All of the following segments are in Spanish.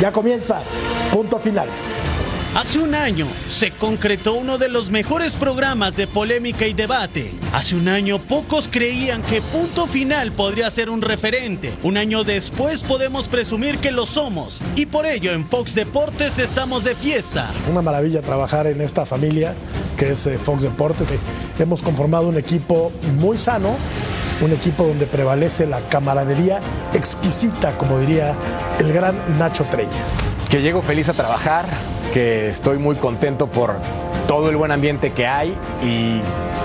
Ya comienza, punto final. Hace un año se concretó uno de los mejores programas de polémica y debate. Hace un año pocos creían que Punto Final podría ser un referente. Un año después podemos presumir que lo somos y por ello en Fox Deportes estamos de fiesta. Una maravilla trabajar en esta familia que es eh, Fox Deportes. Hemos conformado un equipo muy sano, un equipo donde prevalece la camaradería exquisita, como diría el gran Nacho Treyes. que llego feliz a trabajar, que estoy muy contento por todo el buen ambiente que hay y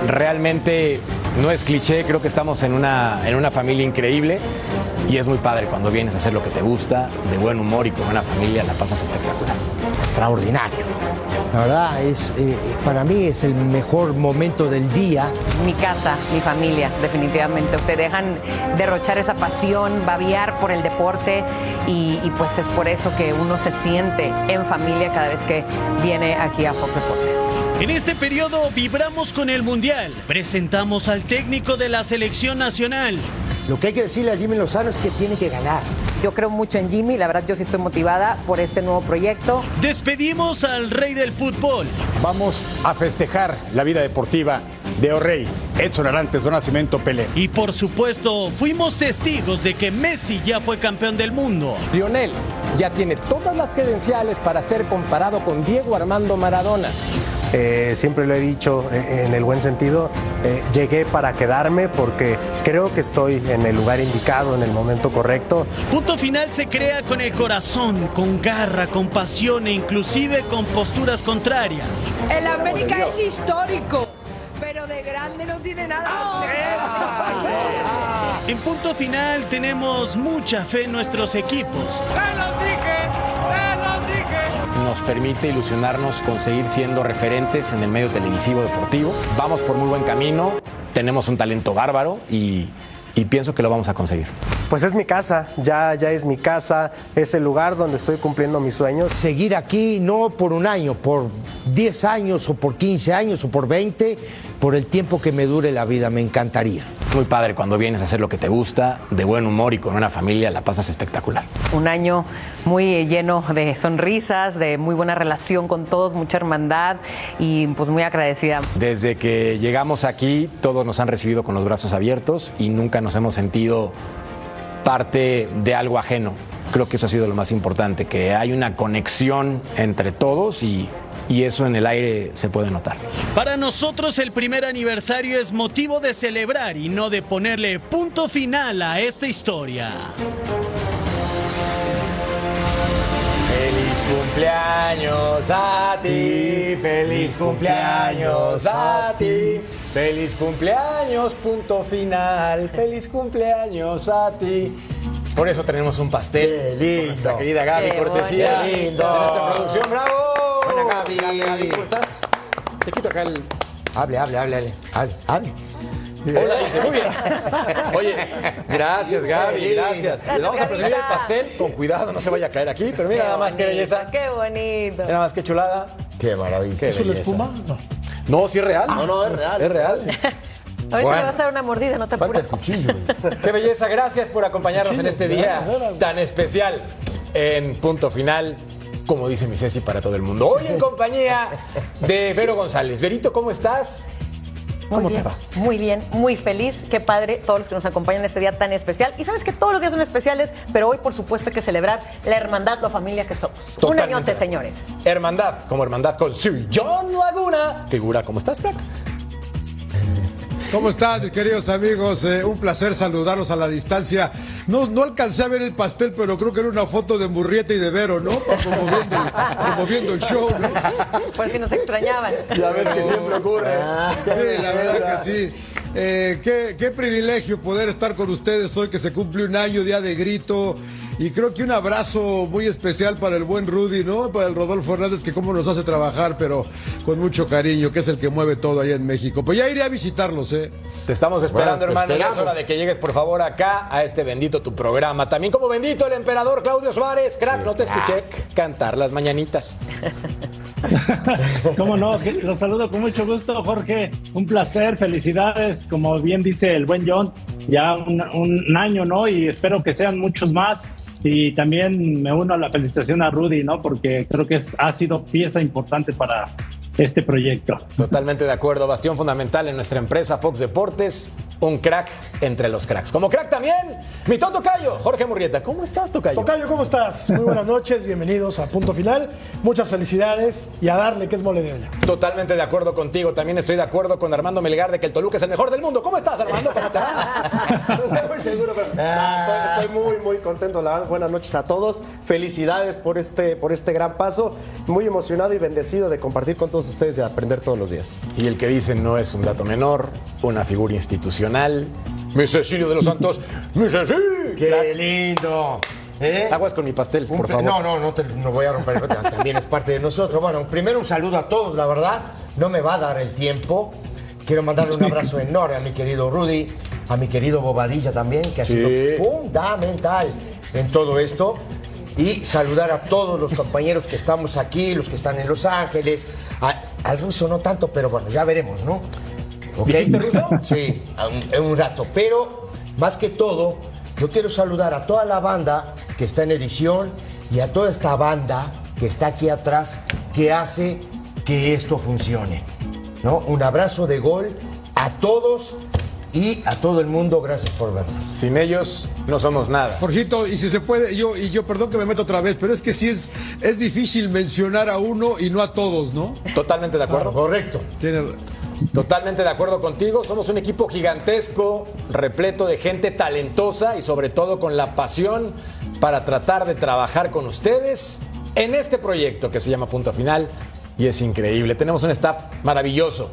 realmente no es cliché, creo que estamos en una, en una familia increíble y es muy padre cuando vienes a hacer lo que te gusta, de buen humor y con una familia, la pasas espectacular. extraordinario. La verdad, es, eh, para mí es el mejor momento del día. Mi casa, mi familia, definitivamente. Te dejan derrochar esa pasión, babiar por el deporte y, y pues es por eso que uno se siente en familia cada vez que viene aquí a Fox Deportes. En este periodo vibramos con el Mundial. Presentamos al técnico de la selección nacional. Lo que hay que decirle a Jimmy Lozano es que tiene que ganar. Yo creo mucho en Jimmy, la verdad yo sí estoy motivada por este nuevo proyecto. Despedimos al rey del fútbol. Vamos a festejar la vida deportiva de O'Reilly, Edson Arantes, Don Nacimiento Pelé. Y por supuesto, fuimos testigos de que Messi ya fue campeón del mundo. Lionel ya tiene todas las credenciales para ser comparado con Diego Armando Maradona. Eh, siempre lo he dicho eh, en el buen sentido, eh, llegué para quedarme porque creo que estoy en el lugar indicado, en el momento correcto. Punto final se crea con el corazón, con garra, con pasión e inclusive con posturas contrarias. El América es histórico, pero de grande no tiene nada. En punto final tenemos mucha fe en nuestros equipos. Nos permite ilusionarnos con seguir siendo referentes en el medio televisivo deportivo. Vamos por muy buen camino, tenemos un talento bárbaro y, y pienso que lo vamos a conseguir. Pues es mi casa, ya, ya es mi casa, es el lugar donde estoy cumpliendo mis sueños. Seguir aquí no por un año, por 10 años o por 15 años o por 20, por el tiempo que me dure la vida, me encantaría. Muy padre cuando vienes a hacer lo que te gusta, de buen humor y con una familia, la pasas espectacular. Un año muy lleno de sonrisas, de muy buena relación con todos, mucha hermandad y pues muy agradecida. Desde que llegamos aquí, todos nos han recibido con los brazos abiertos y nunca nos hemos sentido parte de algo ajeno. Creo que eso ha sido lo más importante, que hay una conexión entre todos y, y eso en el aire se puede notar. Para nosotros el primer aniversario es motivo de celebrar y no de ponerle punto final a esta historia. Feliz cumpleaños a ti, feliz cumpleaños a ti, feliz cumpleaños, punto final, feliz cumpleaños a ti. Por eso tenemos un pastel. Qué lindo. con Nuestra querida Gaby Qué Cortesía. bonito. Qué lindo. De nuestra producción, bravo. Hola, Gaby. ¿cómo estás? Te quito acá el. Hable, hable, hable, hable, hable, hable. Hola, dice, muy bien. Oye, gracias, Gaby, gracias. Le vamos a presumir el pastel con cuidado, no se vaya a caer aquí, pero mira nada más qué belleza. Qué bonito. Mira nada más qué chulada. Qué maravilla. Qué ¿Eso la belleza. espuma? No. No, sí es real. No, no, es real. Es real. Ahorita Bueno. le vas a dar una mordida, no te Falta apures. el cuchillo. güey. Qué belleza, gracias por acompañarnos en este día tan especial en Punto Final, como dice mi Ceci para todo el mundo. Hoy en compañía de Vero González. Verito, ¿cómo estás? Muy ¿Cómo te bien, va? muy bien, muy feliz, qué padre todos los que nos acompañan en este día tan especial. Y sabes que todos los días son especiales, pero hoy por supuesto hay que celebrar la hermandad, la familia que somos. Un Totalmente. añote, señores. Hermandad, como hermandad con Sir John Laguna. Figura, ¿cómo estás, Frank? ¿Cómo están, mis queridos amigos? Eh, un placer saludarlos a la distancia. No, no alcancé a ver el pastel, pero creo que era una foto de Murrieta y de Vero, ¿no? Promoviendo el, promoviendo el show, ¿no? Por si nos extrañaban. Ya ves que siempre ocurre. Sí, la verdad que sí. Eh, qué, qué privilegio poder estar con ustedes hoy que se cumple un año, día de grito. Y creo que un abrazo muy especial para el buen Rudy, ¿no? Para el Rodolfo Hernández, que cómo nos hace trabajar, pero con mucho cariño, que es el que mueve todo allá en México. Pues ya iré a visitarlos, ¿eh? Te estamos esperando, Bueno, te hermano. Ya es hora de que llegues, por favor, acá a este bendito tu programa. También como bendito el emperador Claudio Suárez. Crack, no te escuché cantar las mañanitas. ¿Cómo no? Los saludo con mucho gusto, Jorge. Un placer, felicidades. Como bien dice el buen John, ya un, un año, ¿no? Y espero que sean muchos más. Y también me uno a la felicitación a Rudy, ¿no? Porque creo que ha sido pieza importante para este proyecto. Totalmente de acuerdo. Bastión fundamental en nuestra empresa Fox Deportes. Un crack entre los cracks. Como crack también, mi tonto Cayo, Jorge Murrieta. ¿Cómo estás, Tocayo? Tocayo, ¿cómo estás? Muy buenas noches, bienvenidos a Punto Final. Muchas felicidades y a darle que es mole de olla. Totalmente de acuerdo contigo. También estoy de acuerdo con Armando Melgar de que el Toluca es el mejor del mundo. ¿Cómo estás, Armando? No estoy muy seguro, pero estoy, estoy muy, muy contento. La verdad, buenas noches a todos. Felicidades por este, por este gran paso. Muy emocionado y bendecido de compartir con todos ustedes y aprender todos los días. Y el que dicen no es un dato menor, una figura institucional. Mi Cecilio de los Santos. Mi Cecilio. ¡Qué lindo! ¿Eh? Aguas con mi pastel, Un por favor. No, no, no, te, no voy a romper. También es parte de nosotros. Bueno, primero un saludo a todos, la verdad. No me va a dar el tiempo. Quiero mandarle un abrazo enorme a mi querido Rudy, a mi querido Bobadilla también, que ha Sí. sido fundamental en todo esto. Y saludar a todos los compañeros que estamos aquí, los que están en Los Ángeles. A- al ruso no tanto, pero bueno, ya veremos, ¿no? ¿Ok? ¿Dijiste ruso? Sí, a un- en un rato. Pero, más que todo, yo quiero saludar a toda la banda que está en edición y a toda esta banda que está aquí atrás que hace que esto funcione. ¿no? Un abrazo de gol a todos y a todo el mundo. Gracias por vernos. Sin ellos no somos nada. Jorgito, y si se puede, yo, y yo perdón que me meto otra vez, pero es que sí es, es difícil mencionar a uno y no a todos, ¿no? Totalmente de acuerdo. Correcto. Tiene- Totalmente de acuerdo contigo. Somos un equipo gigantesco, repleto de gente talentosa y sobre todo con la pasión para tratar de trabajar con ustedes en este proyecto que se llama Punto Final y es increíble. Tenemos un staff maravilloso.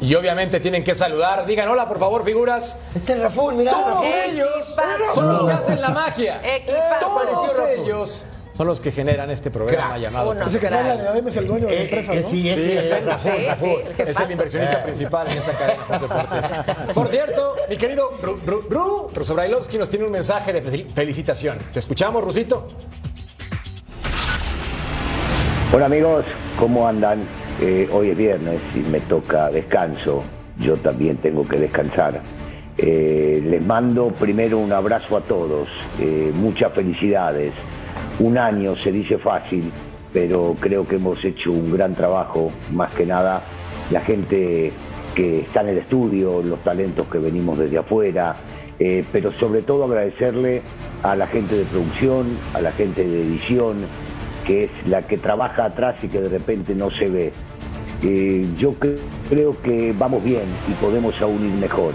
Y obviamente tienen que saludar. Digan hola, por favor, figuras. Este es Raful, mira, Todos Raful. ellos son los que hacen la magia. Todos ellos son los que generan este programa Cracks. llamado Uno. Dice que trae la diadema es el dueño de la Eh, empresa, eh, ¿no? sí, ese Sí, es exacto. Raful, Sí, Raful. sí, el Es el inversionista principal en esa cadena de deportes. Por cierto, mi querido Ru, Ru, Ru, Ruso Brailovsky nos tiene un mensaje de fel- felicitación. ¿Te escuchamos, Rusito? Hola amigos, ¿cómo andan? Eh, hoy es viernes y me toca descanso. Yo también tengo que descansar. Eh, les mando primero un abrazo a todos. Eh, muchas felicidades. Un año se dice fácil, pero creo que hemos hecho un gran trabajo. Más que nada, la gente que está en el estudio, los talentos que venimos desde afuera, pero sobre todo agradecerle a la gente de producción, a la gente de edición, que es la que trabaja atrás y que de repente no se ve. Yo cre- creo que vamos bien y podemos aún ir mejor,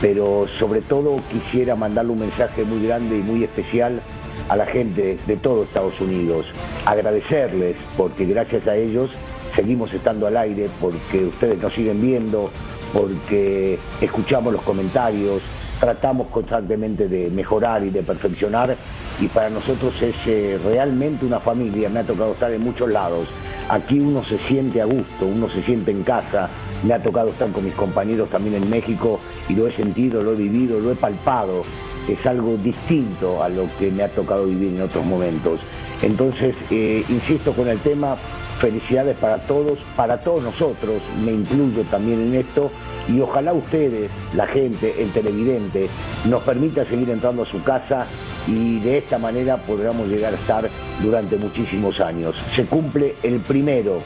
pero sobre todo quisiera mandarle un mensaje muy grande y muy especial a la gente de todo Estados Unidos, agradecerles porque gracias a ellos seguimos estando al aire, porque ustedes nos siguen viendo, porque escuchamos los comentarios, tratamos constantemente de mejorar y de perfeccionar y para nosotros es eh, realmente una familia, me ha tocado estar en muchos lados, aquí uno se siente a gusto, uno se siente en casa, me ha tocado estar con mis compañeros también en México y lo he sentido, lo he vivido, lo he palpado, es algo distinto a lo que me ha tocado vivir en otros momentos. Entonces, eh, insisto con el tema, felicidades para todos, para todos nosotros, me incluyo también en esto, y ojalá ustedes, la gente, el televidente, nos permita seguir entrando a su casa y de esta manera podamos llegar a estar durante muchísimos años. Se cumple el primero,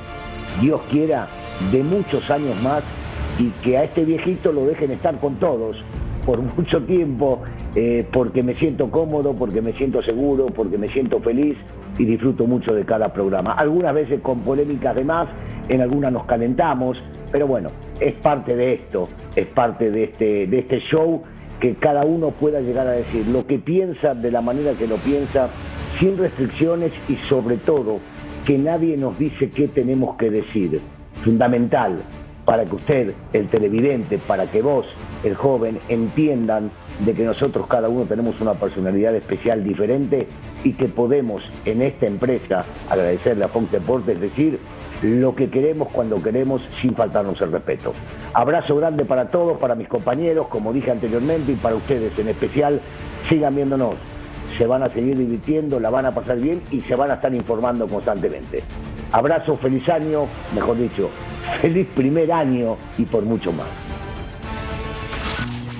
Dios quiera, de muchos años más y que a este viejito lo dejen estar con todos por mucho tiempo, eh, porque me siento cómodo, porque me siento seguro, porque me siento feliz y disfruto mucho de cada programa. Algunas veces con polémicas de más, en algunas nos calentamos, Pero bueno, es parte de esto, es parte de este, de este show que cada uno pueda llegar a decir lo que piensa de la manera que lo piensa, sin restricciones y sobre todo que nadie nos dice qué tenemos que decir. Fundamental para que usted, el televidente, para que vos, el joven, entiendan de que nosotros cada uno tenemos una personalidad especial diferente y que podemos en esta empresa agradecerle a Fox Deportes, decir lo que queremos cuando queremos sin faltarnos el respeto. Abrazo grande para todos, para mis compañeros, como dije anteriormente, y para ustedes en especial. Sigan viéndonos, se van a seguir divirtiendo, la van a pasar bien y se van a estar informando constantemente. Abrazo, feliz año, mejor dicho, feliz primer año y por mucho más.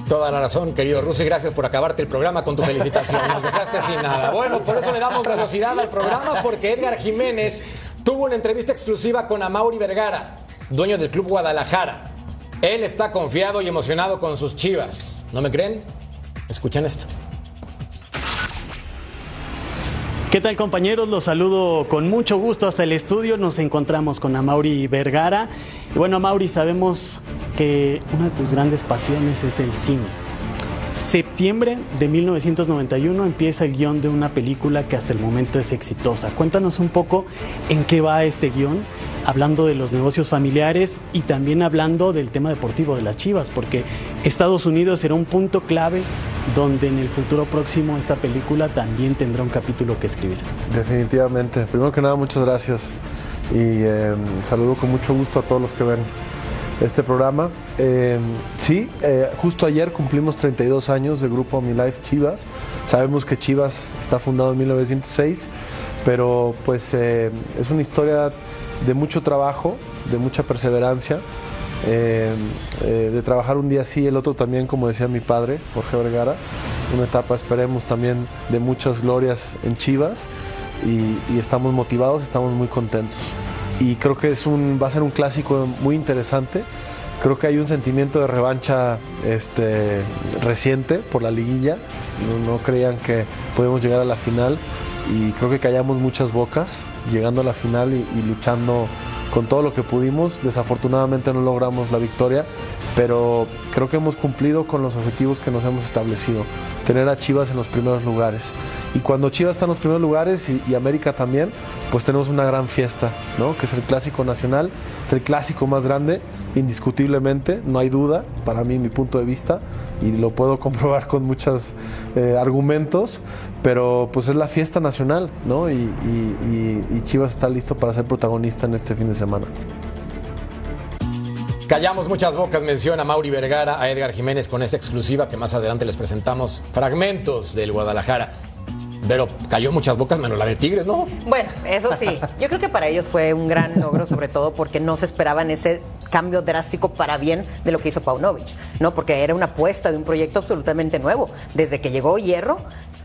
Toda la razón, querido Rusi. Gracias por acabarte el programa con tu felicitación. Nos dejaste sin nada. Bueno, por eso le damos velocidad al programa, porque Edgar Jiménez tuvo una entrevista exclusiva con Amauri Vergara, dueño del Club Guadalajara. Él está confiado y emocionado con sus chivas. ¿No me creen? Escuchen esto. ¿Qué tal compañeros? Los saludo con mucho gusto hasta el estudio. Nos encontramos con Amauri Vergara. Bueno, Amauri, sabemos que una de tus grandes pasiones es el cine. Septiembre de 1991 empieza el guion de una película que hasta el momento es exitosa. Cuéntanos un poco en qué va este guion, hablando de los negocios familiares y también hablando del tema deportivo de las Chivas, porque Estados Unidos será un punto clave donde en el futuro próximo esta película también tendrá un capítulo que escribir. Definitivamente. Primero que nada, muchas gracias y eh, saludo con mucho gusto a todos los que ven este programa. Eh, sí, eh, justo ayer cumplimos 32 años del grupo Mi Life Chivas. Sabemos que Chivas está fundado en 1906, pero pues eh, es una historia de mucho trabajo, de mucha perseverancia. de trabajar un día sí, el otro también, como decía mi padre, Jorge Vergara, una etapa, esperemos, también de muchas glorias en Chivas y, y estamos motivados, estamos muy contentos y creo que es un, va a ser un clásico muy interesante. Creo que hay un sentimiento de revancha este, reciente por la liguilla. No, creían que podemos llegar a la final y creo que callamos muchas bocas llegando a la final y luchando con todo lo que pudimos. Desafortunadamente no logramos la victoria, pero creo que hemos cumplido con los objetivos que nos hemos establecido, tener a Chivas en los primeros lugares. Y cuando Chivas está en los primeros lugares y, América también, pues tenemos una gran fiesta, ¿no? que es el clásico nacional, es el clásico más grande, indiscutiblemente, no hay duda, para mí, mi punto de vista, y lo puedo comprobar con muchos eh, argumentos, pero pues es la fiesta nacional, ¿no? Y, y Chivas está listo para ser protagonista en este fin de semana. Callamos muchas bocas, menciona Mauri Vergara a Edgar Jiménez con esta exclusiva que más adelante les presentamos fragmentos del Guadalajara. Pero cayó muchas bocas menos la de Tigres, ¿no? Bueno, eso sí. Yo creo que para ellos fue un gran logro, sobre todo porque no se esperaban ese cambio drástico para bien de lo que hizo Paunovic, ¿no? Porque era una apuesta de un proyecto absolutamente nuevo. Desde que llegó Hierro,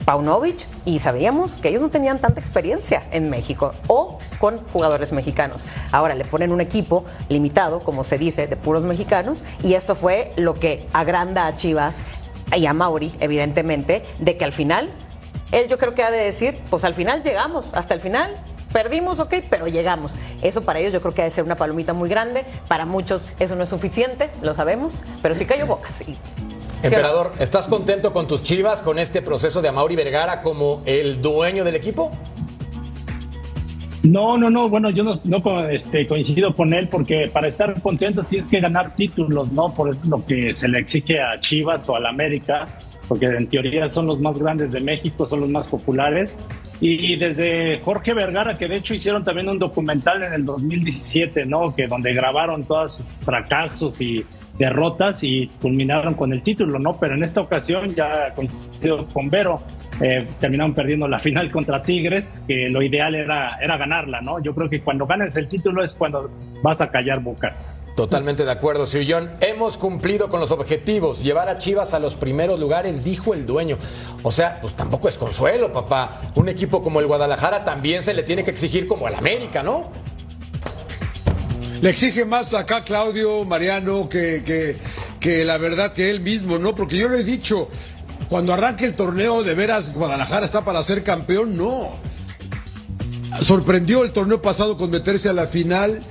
Paunovic, y sabíamos que ellos no tenían tanta experiencia en México o con jugadores mexicanos. Ahora le ponen un equipo limitado, como se dice, de puros mexicanos, y esto fue lo que agranda a Chivas y a Mauri, evidentemente, de que al final él yo creo que ha de decir, pues al final llegamos, hasta el final perdimos, ok, pero llegamos. Eso para ellos yo creo que ha de ser una palomita muy grande. Para muchos eso no es suficiente, lo sabemos, pero sí cayó bocas. Sí. Emperador, ¿estás contento con tus chivas, con este proceso de Amauri Vergara como el dueño del equipo? No, no, no, bueno, yo no, no este, coincido con él porque para estar contentos tienes que ganar títulos, ¿no? Por eso es lo que se le exige a Chivas o al América porque en teoría son los más grandes de México, son los más populares. Y desde Jorge Vergara, que de hecho hicieron también un documental en el 2017, ¿no? Que donde grabaron todos sus fracasos y derrotas y culminaron con el título, ¿no? Pero en esta ocasión, ya coincidió con Vero, eh, terminaron perdiendo la final contra Tigres, que lo ideal era, era ganarla, ¿no? Yo creo que cuando ganes el título es cuando vas a callar bocas. Totalmente de acuerdo, Sir John. Hemos cumplido con los objetivos. Llevar a Chivas a los primeros lugares, dijo el dueño. O sea, pues tampoco es consuelo, papá. Un equipo como el Guadalajara también se le tiene que exigir como el América, ¿no? Le exige más acá Claudio Mariano que, que, que la verdad que él mismo, ¿no? Porque yo le he dicho, cuando arranque el torneo, de veras, Guadalajara está para ser campeón, no. Sorprendió el torneo pasado con meterse a la final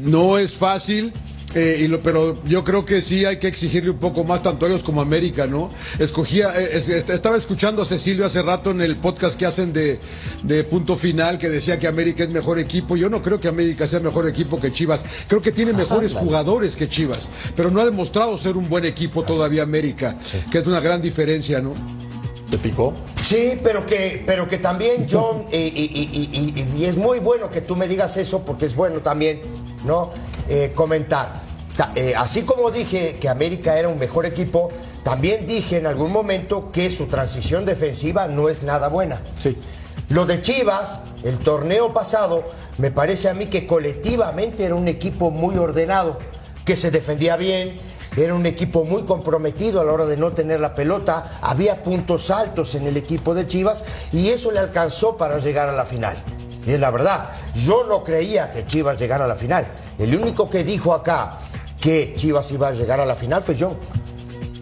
no es fácil. Eh, y lo- pero yo creo que sí hay que exigirle un poco más tanto a ellos como a América, ¿no? Escogía, eh, es- est- estaba escuchando a Cecilio hace rato en el podcast que hacen de, de punto final que decía que América es mejor equipo. Yo no creo que América sea mejor equipo que Chivas. Creo que tiene mejores jugadores que Chivas, pero no ha demostrado ser un buen equipo todavía América, que es una gran diferencia, ¿no? ¿Te picó? Sí, pero que, pero que también, John, y, y- y- y- y es muy bueno que tú me digas eso porque es bueno también, ¿no? Eh, comentar. Ta- eh, así como dije que América era un mejor equipo, también dije en algún momento que su transición defensiva no es nada buena. Sí. Lo de Chivas, el torneo pasado, me parece a mí que colectivamente era un equipo muy ordenado, que se defendía bien, era un equipo muy comprometido a la hora de no tener la pelota, había puntos altos en el equipo de Chivas y eso le alcanzó para llegar a la final. Y es la verdad, yo no creía que Chivas llegara a la final. El único que dijo acá que Chivas iba a llegar a la final fue John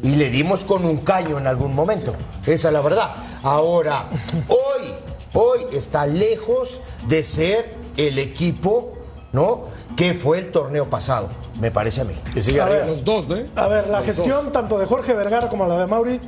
y le dimos con un caño en algún momento. Esa es la verdad. Ahora, hoy, hoy está lejos de ser el equipo, ¿no? Que fue el torneo pasado, me parece a mí. A ver, Los dos, ¿no? A ver, la Los gestión tanto de Jorge Vergara como la de Mauri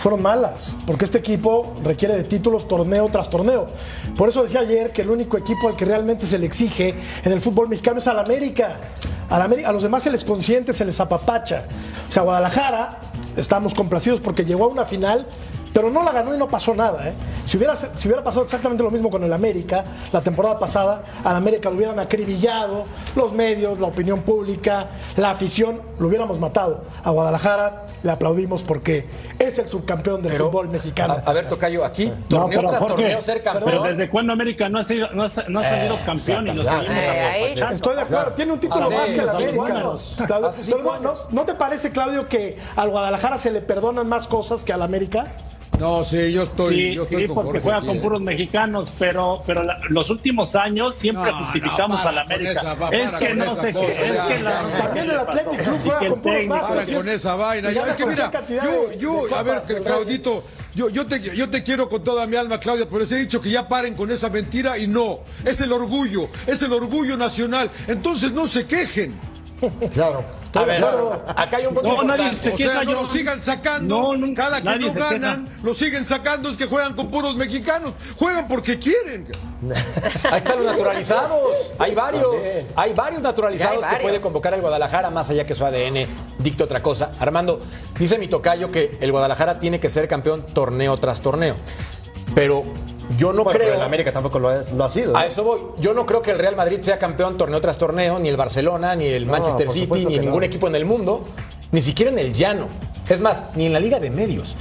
fueron malas, porque este equipo requiere de títulos torneo tras torneo. Por eso decía ayer que el único equipo al que realmente se le exige en el fútbol mexicano es al América. América- a los demás se les consiente, se les apapacha. O sea, Guadalajara, estamos complacidos porque llegó a una final, pero no la ganó y no pasó nada. ¿eh? Si, hubiera, si hubiera pasado exactamente lo mismo con el América, la temporada pasada, al América lo hubieran acribillado, los medios, la opinión pública, la afición, lo hubiéramos matado. A Guadalajara le aplaudimos porque es el subcampeón del fútbol mexicano. A, a ver, Tocayo, aquí, No, torneo pero tras Jorge, torneo, ser Pero campeón. desde cuándo América no ha sido, no ha, no ha salido campeón y lo seguimos apapachando? Estoy de acuerdo, tiene un título Hace más que el América. años. Pero no, no- ¿no te parece, Claudio, que al Guadalajara se le perdonan más cosas que al América? No, sí, yo estoy, Sí, yo estoy sí, con porque Jorge juega con ¿eh? puros mexicanos, pero, pero la- los últimos años siempre No, justificamos no, para a la América. esa, va, es que no sé qué, es ya, que ya. la También el Athletic Club juega que con puros técnico- bajos. Para con esa vaina. Ya, es que mira, yo, de- yo, de a ver. Claudito, yo, yo, te, yo te quiero con toda mi alma, Claudia, pero les he dicho que ya paren con esa mentira y no. Es el orgullo, es el orgullo nacional. Entonces no se quejen. Claro. A ver, acá hay un punto No, nadie se O sea, no yo- lo sigan sacando. No, nunca- Cada que no ganan, lo siguen sacando. Es que juegan con puros mexicanos. Juegan porque quieren. Ahí están los naturalizados. Hay varios. Hay varios naturalizados que puede convocar el Guadalajara, más allá que su ADN dicte otra cosa. Armando, dice mi tocayo que el Guadalajara tiene que ser campeón torneo tras torneo. Pero yo no Bueno, pero creo. el América tampoco lo, ha sido. ¿no? A eso voy. Yo no creo que el Real Madrid sea campeón torneo tras torneo, ni el Barcelona, ni el Manchester City, ni ningún equipo en el mundo, ni siquiera en el llano. Es más, ni en la Liga de Medios.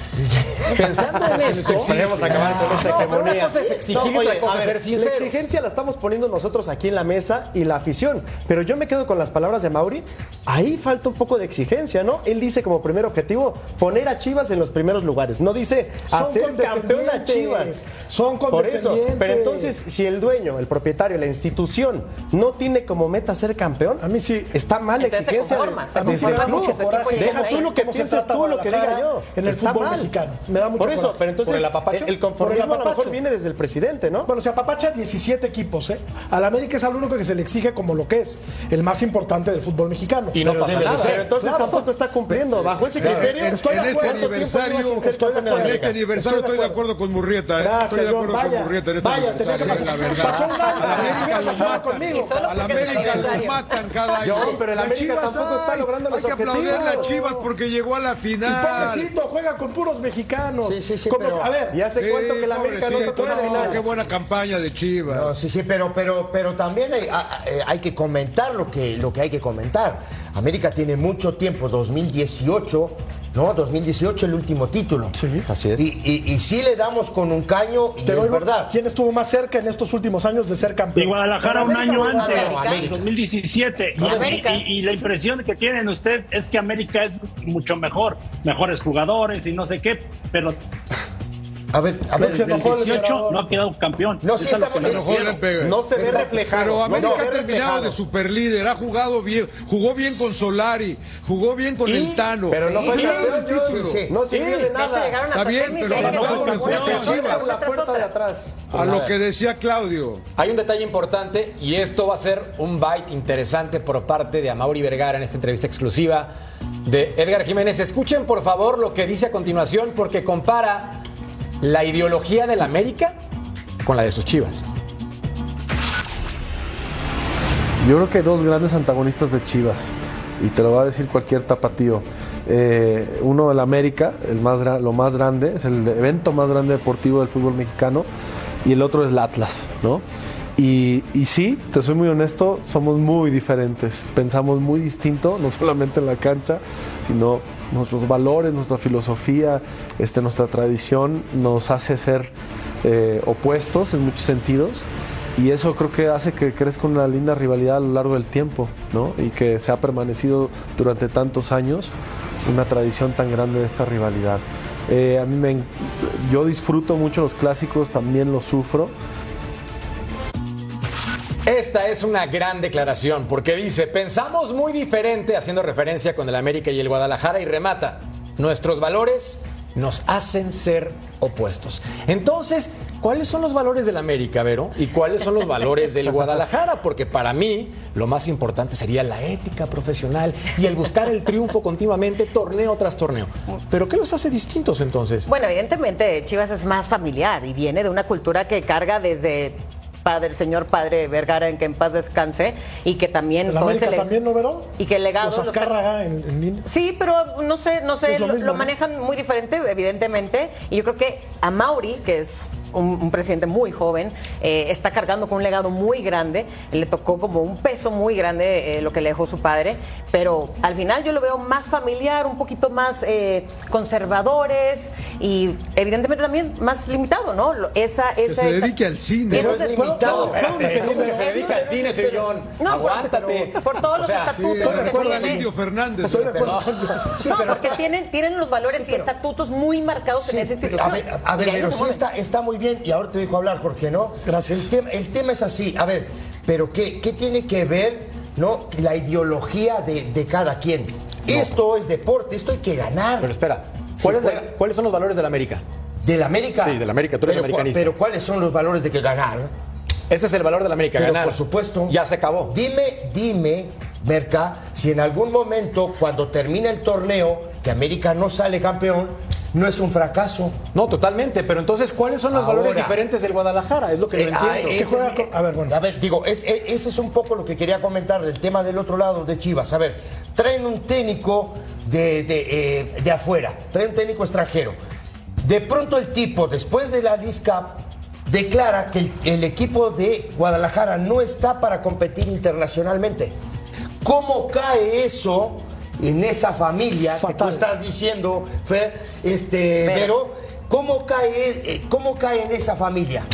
Pensando en esto. Podemos acabar con esta No, pero hegemonía. Una cosa es exigir y No, otra oye, cosa a es ver, ser sincero. La exigencia la estamos poniendo nosotros aquí en la mesa y la afición. Pero yo me quedo con las palabras de Mauri. Ahí falta un poco de exigencia, ¿no? Él dice como primer objetivo poner a Chivas en los primeros lugares. No dice Son hacer campeón a. Chivas. Son Por eso. Pero entonces, si el dueño, el propietario, la institución no tiene como meta ser campeón, A mí sí. está mal la exigencia A mí sí mucho coraje. Deja tú lo que pienses trata tú, lo que diga yo. En el fútbol mal. mexicano. Me da mucho Por eso, coraje. pero entonces ¿Por el apapacho? el conformismo Por el a lo mejor viene desde el presidente, ¿no? Bueno, se apapacha 17 equipos, ¿eh? Al América es al único que se le exige como lo que es, el más importante del fútbol mexicano. Y no Pero pasa de nada. ser. Entonces Claro. tampoco está cumpliendo. Bajo ese Claro, criterio, estoy de en este acuerdo. aniversario, ¿Cuánto tiempo llevas sin ser campeón en este aniversario estoy de acuerdo con Murrieta. ¿eh? Gracias, estoy de acuerdo Vaya, con Murrieta en este aniversario, pasar- la verdad. pasó un año, conmigo. Y solo A la porque es América lo matan cada año. Pero el América Chivas, tampoco está logrando los Hay que aplaudirle a objetivos. Chivas porque llegó a la Y final. pobrecito, juega con puros mexicanos. Sí, sí, sí, Como- pero- a ver, ¿Y hace Sí, cuánto que el América no tocó la no? Qué buena campaña de Chivas. No, sí, sí, pero, pero, pero también hay, eh, hay que comentar lo que, lo que hay que comentar. América tiene mucho tiempo, 2018, ¿no? 2018 el último título. Sí. Así es. Y, y, y sí le damos con un caño y te es doy- verdad. ¿Quién estuvo más cerca en estos últimos años de ser campeón? Y Guadalajara un América año antes, en 2017. Y, América. y- y la impresión que tienen ustedes es que América es mucho mejor, mejores jugadores y no sé qué, pero A ver, a ver. El 18 no ha quedado campeón. No, sí es está que me muy refiero. Pero Está- América no se ha ve terminado reflejado. de superlíder, ha jugado bien, jugó bien con Solari, jugó bien con ¿Y? el Tano. Pero no fue Y- campeón, sí, sí. No sirvió de nada. Está bien, pero que Chivas. la puerta de atrás. A lo que decía Claudio. Hay un detalle importante y esto va a ser un bite interesante por parte de Amaury Vergara en esta entrevista exclusiva de Edgar Jiménez. Escuchen por favor lo que dice a continuación porque compara la ideología del América con la de sus chivas. Yo creo que hay dos grandes antagonistas de Chivas, y te lo va a decir cualquier tapatío. Eh, uno el América, el más, lo más grande, es el evento más grande deportivo del fútbol mexicano, y el otro es el Atlas, ¿no? Y, y sí, te soy muy honesto, somos muy diferentes, pensamos muy distinto, no solamente en la cancha, sino nuestros valores, nuestra filosofía, este, nuestra tradición nos hace ser eh, opuestos en muchos sentidos. Y eso creo que hace que crezca una linda rivalidad a lo largo del tiempo, ¿no? Y que se ha permanecido durante tantos años una tradición tan grande de esta rivalidad. Eh, a mí me, yo disfruto mucho los clásicos, también los sufro. Esta es una gran declaración porque dice, pensamos muy diferente haciendo referencia con el América y el Guadalajara y remata, nuestros valores nos hacen ser opuestos. Entonces, ¿cuáles son los valores del América, Vero? ¿Y cuáles son los valores del Guadalajara? Porque para mí lo más importante sería la ética profesional y el buscar el triunfo continuamente, torneo tras torneo. ¿Pero qué los hace distintos entonces? Bueno, evidentemente Chivas es más familiar y viene de una cultura que carga desde padre, el señor padre Vergara en que en paz descanse y que también todo América también, ¿no, Verón? y que el legado Los en, en. Sí, pero no sé, no sé, lo lo, mismo, lo ¿no? manejan muy diferente, evidentemente. Y yo creo que a Mauri, que es un, un presidente muy joven, eh, está cargando con un legado muy grande. Le tocó como un peso muy grande eh, lo que le dejó su padre. Pero al final yo lo veo más familiar, un poquito más eh, conservadores y evidentemente también más limitado, ¿no? Lo- Esa, Que esa, se esa- dedique al cine. No es limitado. Espérate, ¿cómo que se dedica al cine, Sillón? No, Aguántate. por todos O los sea, estatutos Sí, que recuerda al tiene. Indio Fernández. Estoy de acuerdo. Sí, no, porque tienen, tienen los valores y estatutos muy marcados Sí, en esa a institución. ver, a ver, pero sí está muy bien y ahora te dejo hablar, Jorge, ¿no? Gracias. El tema, el tema es así, a ver, pero ¿qué, qué tiene que ver, no? La ideología de, de cada quien. Esto es deporte, esto hay que ganar. Pero espera, ¿cuáles, Se juega- ¿cuáles son los valores del América? ¿Del América? Sí, del América, tú eres pero, americanista. Pero ¿cuáles son los valores de que ganar? Ese es el valor del América, Pero ganar. por supuesto. Ya se acabó. Dime, dime, Merca, si en algún momento, cuando termina el torneo, que América no sale campeón, no es un fracaso. No, totalmente, pero entonces, ¿cuáles son los valores diferentes del Guadalajara? Es lo que no Eh, ah, entiendo. A ver, bueno. A ver, digo, es- ese es un poco lo que quería comentar del tema del otro lado de Chivas. A ver, traen un técnico de, de, eh, de afuera, traen un técnico extranjero. De pronto el tipo, después de la Cup, declara que el, el equipo de Guadalajara no está para competir internacionalmente. ¿Cómo cae eso en esa familia que tú estás diciendo, Fer, este, Pero- Vero? ¿Cómo cae, eh, ¿Cómo cae en esa familia?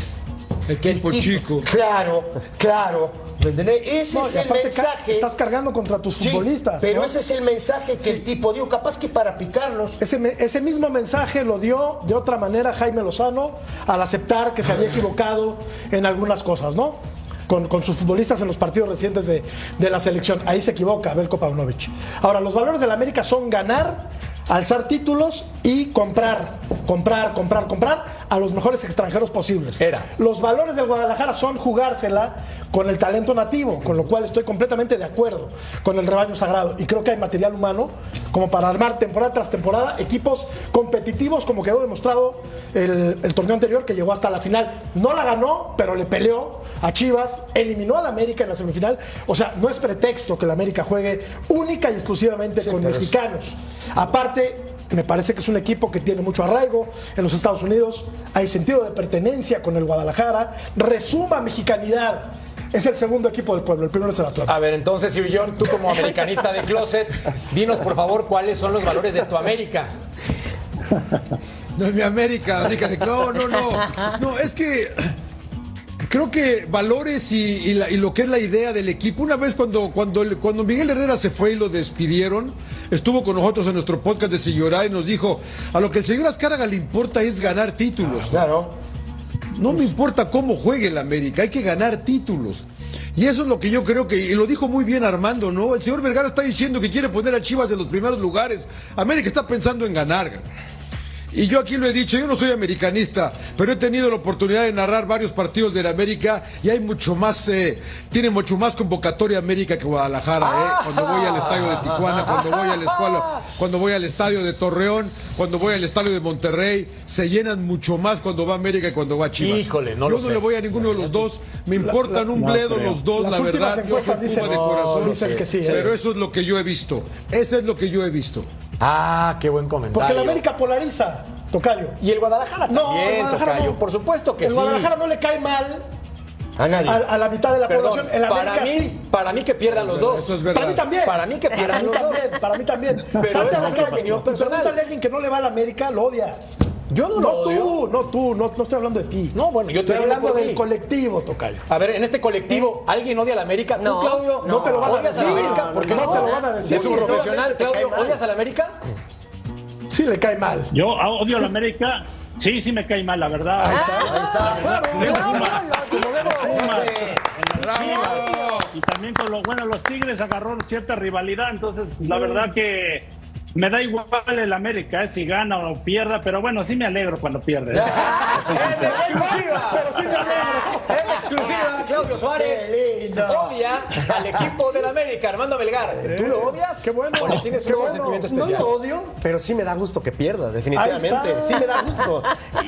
Equipo tipo- chico. Claro, claro. ¿Me entendés? Ese No, es el mensaje. Estás cargando contra tus Sí, futbolistas. pero ¿no? ese es el mensaje que el tipo dio, capaz que para picarlos. Ese, ese mismo mensaje lo dio de otra manera Jaime Lozano al aceptar que se había equivocado en algunas cosas, ¿no? Con, sus futbolistas en los partidos recientes de, de la selección. Ahí se equivoca Belko Paunovic. Ahora, los valores de la América son ganar, alzar títulos y comprar, comprar, comprar, comprar a los mejores extranjeros posibles. Era. Los valores del Guadalajara son jugársela con el talento nativo, con lo cual estoy completamente de acuerdo con el rebaño sagrado. Y creo que hay material humano como para armar temporada tras temporada equipos competitivos, como quedó demostrado el, el torneo anterior que llegó hasta la final. No la ganó, pero le peleó a Chivas, eliminó al América en la semifinal. O sea, no es pretexto que el América juegue única y exclusivamente con es- mexicanos. Aparte, me parece que es un equipo que tiene mucho arraigo en los Estados Unidos. Hay sentido de pertenencia con el Guadalajara. Resuma mexicanidad. Es el segundo equipo del pueblo. El primero es el Atlanta. A ver, entonces, Sir John, tú como americanista de closet, dinos por favor cuáles son los valores de tu América. No es mi América, América. de- No, no, no. No, es que creo que valores y, y la- y lo que es la idea del equipo. Una vez cuando, cuando, cuando Miguel Herrera se fue y lo despidieron, estuvo con nosotros en nuestro podcast de Señorá y nos dijo, a lo que el señor Azcárraga le importa es ganar títulos. Claro. No me importa cómo juegue el América, hay que ganar títulos. Y eso es lo que yo creo que, y lo dijo muy bien Armando, ¿no? El señor Vergara está diciendo que quiere poner a Chivas en los primeros lugares. América está pensando en ganar. Y yo aquí lo he dicho, yo no soy americanista, pero he tenido la oportunidad de narrar varios partidos de la América y hay mucho más, eh, tiene mucho más convocatoria América que Guadalajara, ¿eh? Cuando voy al estadio de Tijuana, cuando voy al escuela, cuando voy al estadio de Torreón, cuando voy al estadio de Monterrey, se llenan mucho más cuando va América y cuando va Chivas. Híjole, no yo lo no sé. le voy a ninguno de los dos, me importan la- un no bledo los dos, Las la verdad, yo encuestas soy dicen- no, dicen que sí, ¿eh? Pero eso es lo que yo he visto, eso es lo que yo he visto. Ah, qué buen Porque comentario. la América polariza, Tocayo. Y el Guadalajara No, también, el Guadalajara Tocayo, no. por supuesto que el sí. Guadalajara no le cae mal A nadie. a, a la mitad de la Perdón, población. El para América mí, sí. para mí que pierdan los dos. Es. Para mí también. Para mí que pierdan los dos. para mí también. Pero Salte a personal. pregúntale a alguien que no le va a la América, lo odia. Yo no lo no odio. tú, no tú, no, no estoy hablando de ti. No, bueno, yo estoy hablando del mí. colectivo, Tocayo. A ver, en este colectivo, ¿alguien odia a la América? No, ¿Tú, Claudio? no te lo van a ¿Odias decir. la América? ¿Por qué No no? te lo van a decir. Es un profesional, Claudio. ¿Odias a la América? Sí le cae mal. Yo odio a la América. Sí, sí me cae mal, la verdad. Ahí está, ahí está. Claro, De claro. Y también con lo bueno, los Tigres agarró cierta rivalidad, entonces la verdad que me da igual el América, eh, si gana o pierda, pero bueno, sí me alegro cuando pierde. ¿eh? exclusiva! Pero sí te alegro. En exclusiva, Claudio Suárez odia al equipo del América, Armando Melgar. ¿Tú lo odias? Qué bueno. ¿O le tienes Qué un bueno. sentimiento No especial? lo odio, pero sí me da gusto que pierda, definitivamente. Sí me da gusto.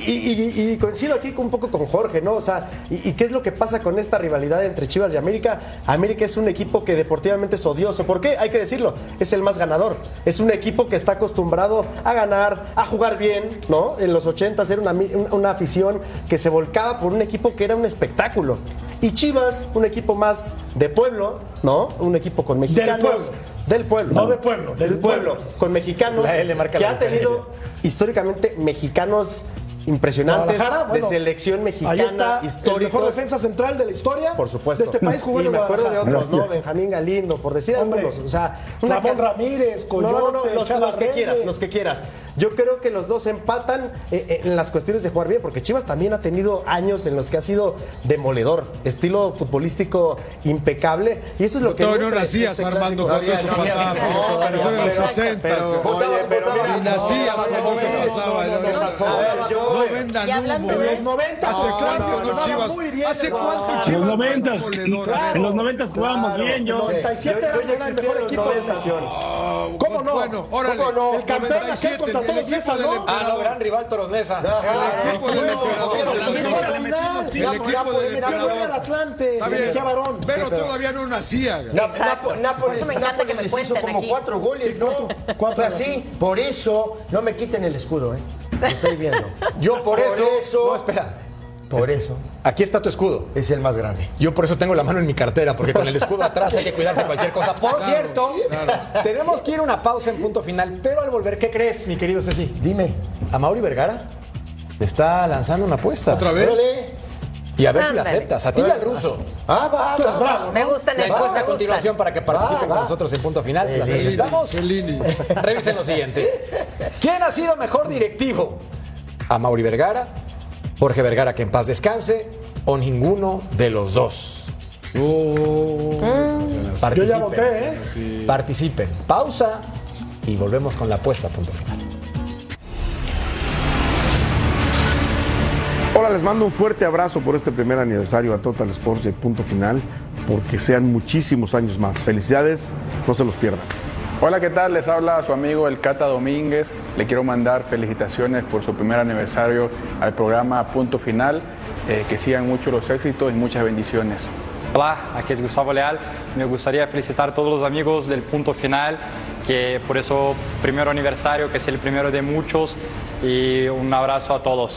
Y, y- y coincido aquí un poco con Jorge, ¿no? O sea, y, y qué es lo que pasa con esta rivalidad entre Chivas y América? América es un equipo que deportivamente es odioso. ¿Por qué? Hay que decirlo, es el más ganador. Es un equipo que está acostumbrado a ganar, a jugar bien, ¿no? En los 80 era una, una afición que se volcaba por un equipo que era un espectáculo. Y Chivas, un equipo más de pueblo, ¿no? Un equipo con mexicanos. pueblo. Del pueblo. No de pueblo, del pueblo. Con mexicanos La L marca que la ha tenido históricamente mexicanos impresionantes bueno, de selección mexicana Ahí está el histórico. mejor defensa central de la historia. Por supuesto. De este país jugó y me acuerdo de otros, ¿no? Benjamín Galindo, por decir Hombre, algunos. O sea, Ramón Ramírez, Coyote, no, no, los, que quieras, los que quieras. Yo creo que los dos empatan eh, eh, en las cuestiones de jugar bien, porque Chivas también ha tenido años en los que ha sido demoledor, estilo futbolístico impecable, y eso es lo que Todavía no nacías, este Armando, clásico. cuando eso pasaba. Pero eso era en los 60. Oye, pero mira, Ni nacía no, vendan humo. En los 90 ¿Hace cuánto Chivas? muy bien. ¿Hace cuánto. Chivas? En los no es 90, goleador? en los 90 jugábamos Claro, bien, yo. en los 97 Yo- yo era el mejor en los equipo de 90. Ah, ¿Cómo no? Bueno, órale. ¿Cómo no? El campeón aquel 97, contra todos Mesa, ¿no? Ah, no, gran rival Toros Nesa. El equipo del emperador. El equipo del emperador. Atlante, varón. Pero todavía no nacía. Nápoles, les hizo como cuatro goles, ¿no? cuatro. Así. Por eso, no me quiten el escudo, ¿eh? Lo estoy viendo. Yo por, Por eso, eso- No, espera. Por eso, Aquí está tu escudo. es el más grande. Yo por eso tengo la mano en mi cartera, porque con el escudo atrás hay que cuidarse de cualquier cosa. Por cierto, tenemos que ir a una pausa en punto final, pero al volver, ¿qué crees, mi querido Ceci? Dime. A Mauri Vergara le está lanzando una apuesta. ¿Otra vez? Órale. Y a ver si la aceptas. A ti y al ruso. Ah, va, va, va. Me gustan La encuesta a continuación para que participen Va, con nosotros en punto final. Se las presentamos. Revisen lo siguiente. ¿Quién ha sido mejor directivo? ¿A Mauri Vergara? ¿Jorge Vergara que en paz descanse? ¿O ninguno de los dos? Yo Participen. ya voté, ¿eh? Participen. Pausa y volvemos con la apuesta a punto final. Hola, les mando un fuerte abrazo por este primer aniversario a Total Sports y punto final, porque sean muchísimos años más. Felicidades, no se los pierdan. Hola, ¿qué tal? Les habla su amigo el Cata Domínguez. Le quiero mandar felicitaciones por su primer aniversario al programa Punto Final. Eh, que sigan mucho los éxitos y muchas bendiciones. Hola, aquí es Gustavo Leal. Me gustaría felicitar a todos los amigos del punto final, que por eso primer aniversario, que es el primero de muchos, y un abrazo a todos.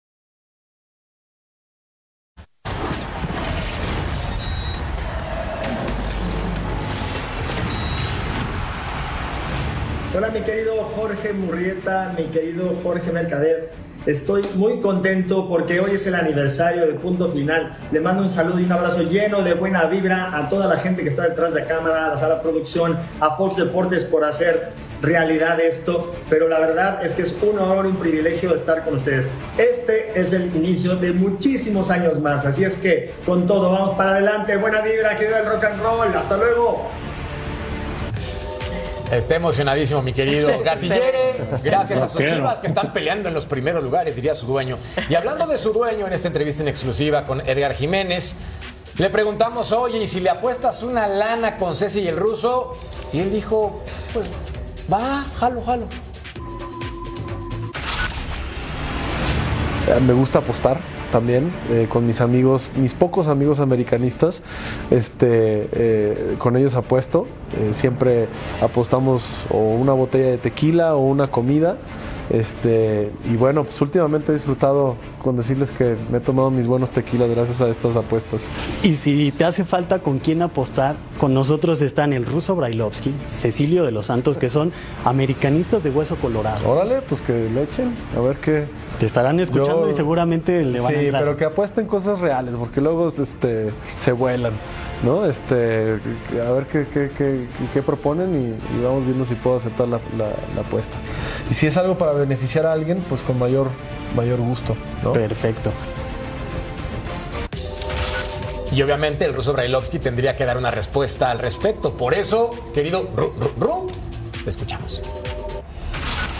Hola mi querido Jorge Murrieta, mi querido Jorge Mercader. Estoy muy contento porque hoy es el aniversario del punto final. Le mando un saludo y un abrazo lleno de buena vibra a toda la gente que está detrás de cámara, a la sala de producción, a Fox Deportes por hacer realidad esto. Pero la verdad es que es un honor y un privilegio estar con ustedes. Este es el inicio de muchísimos años más. Así es que con todo, vamos para adelante. Buena vibra, que viva el rock and roll. Hasta luego. Está emocionadísimo, mi querido Gatillere. Gracias a sus chivas que están peleando en los primeros lugares, diría su dueño. Y hablando de su dueño en esta entrevista en exclusiva con Edgar Jiménez, le preguntamos, oye, ¿y si le apuestas una lana con Ceci y el ruso? Y él dijo, pues, va, jalo, jalo. Eh, Me gusta apostar también eh, con mis amigos, mis pocos amigos americanistas. Este, eh, con ellos apuesto. Eh, siempre apostamos o una botella de tequila o una comida. Este, y bueno, pues últimamente he disfrutado con decirles que me he tomado mis buenos tequilas gracias a estas apuestas. Y si te hace falta con quién apostar, con nosotros están el ruso Brailovsky, Cecilio de los Santos, que son americanistas de hueso colorado. Órale, pues que le echen, a ver qué. Te estarán escuchando Yo- y seguramente le van a Sí, entrar. pero que apuesten cosas reales, porque luego este, se vuelan, ¿no? Este, a ver qué, qué, qué- qué proponen y, y vamos viendo si puedo aceptar la, la- la apuesta. Y si es algo para beneficiar a alguien, pues con mayor, mayor gusto, ¿no? Perfecto. Y obviamente el ruso Brailovsky tendría que dar una respuesta al respecto. Por eso, querido Ru, Ru, Ru, te escuchamos.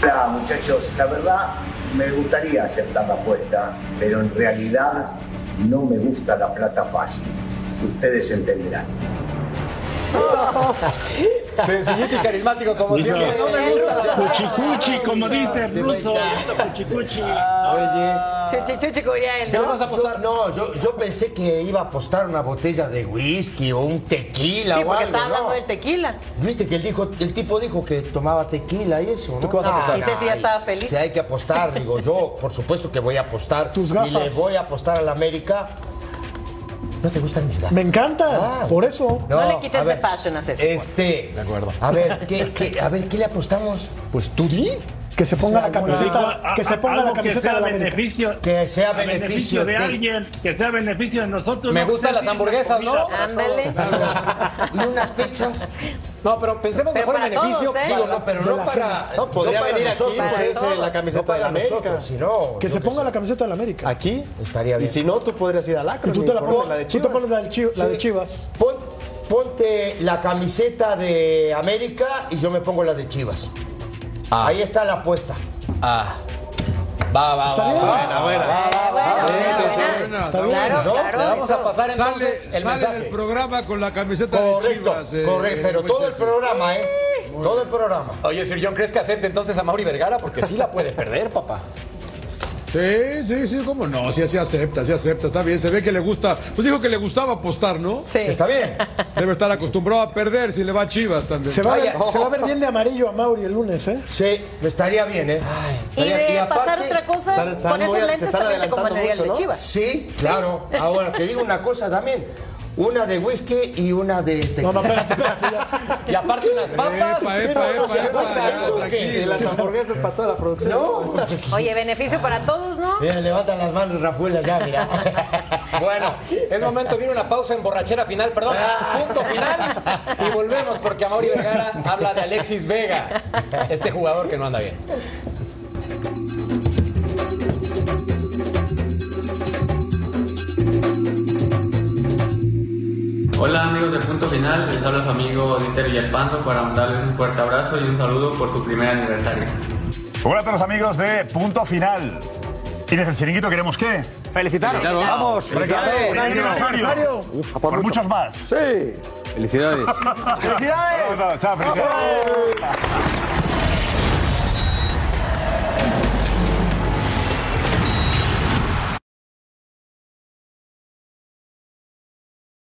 Hola muchachos, la verdad me gustaría aceptar la apuesta, pero en realidad no me gusta la plata fácil. Ustedes entenderán. Sencillito y carismático como Ruso. siempre. No me gusta la Cuchi cuchi, como dice el ruso. Cuchi cuchi. Oye. Chuchi, chuchi, como diría él, Yo, ¿no? yo- no, yo, yo pensé que iba a apostar una botella de whisky o un tequila Sí, o porque algo, está hablando ¿no? del tequila. Viste que el, dijo, el tipo dijo que tomaba tequila y eso, ¿no? qué vas a apostar? Y Ceci ya estaba feliz. Si hay que apostar, digo yo, por supuesto que voy a apostar. Tus Y gafas. le voy a apostar a la América. ¿No te gustan mis gafas? Me encanta, por eso. No, le quites de fashion a Ceci. Este. De acuerdo. A ver, ¿qué, qué- a ver, ¿qué le apostamos? Pues tú di. Que se ponga la camiseta, a- que se a- ponga la camiseta que sea de la América. beneficio, Que sea a beneficio de de- alguien, que sea beneficio de nosotros. Me no gustan las hamburguesas, ¿no? Ándale. ¿Y unas pizzas? No, pero pensemos Pero mejor en beneficio. todos, ¿eh? Digo, no, pero no para. No, podría para venir aquí y nosotros, todos. la camiseta No para de la América. nosotros, sino, Que yo se ponga la camiseta de la América. Aquí. Estaría Y bien. si no, tú podrías ir al Acro. Y tú te la, pones la de tú te Chivas. pones la de, la. Chivas. Pon- ponte la camiseta de América y yo me pongo la de Chivas. Ah. Ahí está la apuesta. Ah. Va, va, Está va, bien. Buena, buena. Eh, buena, sí, buena. sí. Está Claro, bien, ¿no? claro. Vamos a pasar Sale, entonces el sale mensaje. del programa con la camiseta Correcto, de Chivas. eh, correcto. Pero Moisés. todo el programa, ¿eh? Todo el programa. Oye, Sir John, ¿crees que acepte entonces a Mauri Vergara? Porque sí la puede perder, papá. Sí, sí, sí, cómo no, sí, sí acepta, sí acepta, está bien, se ve que le gusta, pues dijo que le gustaba apostar, ¿no? Sí. Está bien. Debe estar acostumbrado a perder si le va a Chivas también. Se va, a ver, Vaya. se va a ver bien de amarillo a Mauri el lunes, ¿eh? Sí, me estaría bien, ¿eh? Y Estaría- de aparte- pasar otra cosa, están- están con muy- esos se lentes también te convendría el de ¿no? Chivas. Sí, claro. Ahora, te digo una cosa también. Una de whisky y una de tequila. No, no, espérate, espérate, ya. Y aparte unas papas. Epa, Sí, epa, no, no, se apuesta. Y las hamburguesas para toda la producción. No. Oye, beneficio para todos, ¿no? Mira, levantan las manos, Rafael, allá, mira. Bueno, es momento, viene una pausa en borrachera final, perdón, punto final. Y volvemos porque Mauri Vergara habla de Alexis Vega, este jugador que no anda bien. Hola amigos de Punto Final, les habla su amigo Dieter Villalpanzo para mandarles un fuerte abrazo y un saludo por su primer aniversario. Hola a todos los amigos de Punto Final. Y desde el chiringuito queremos qué? Felicitaros. Vamos, Felicidades. un aniversario. Uf, por, muchos más. Sí. Felicidades. ¡Felicidades! Chao, felicidades.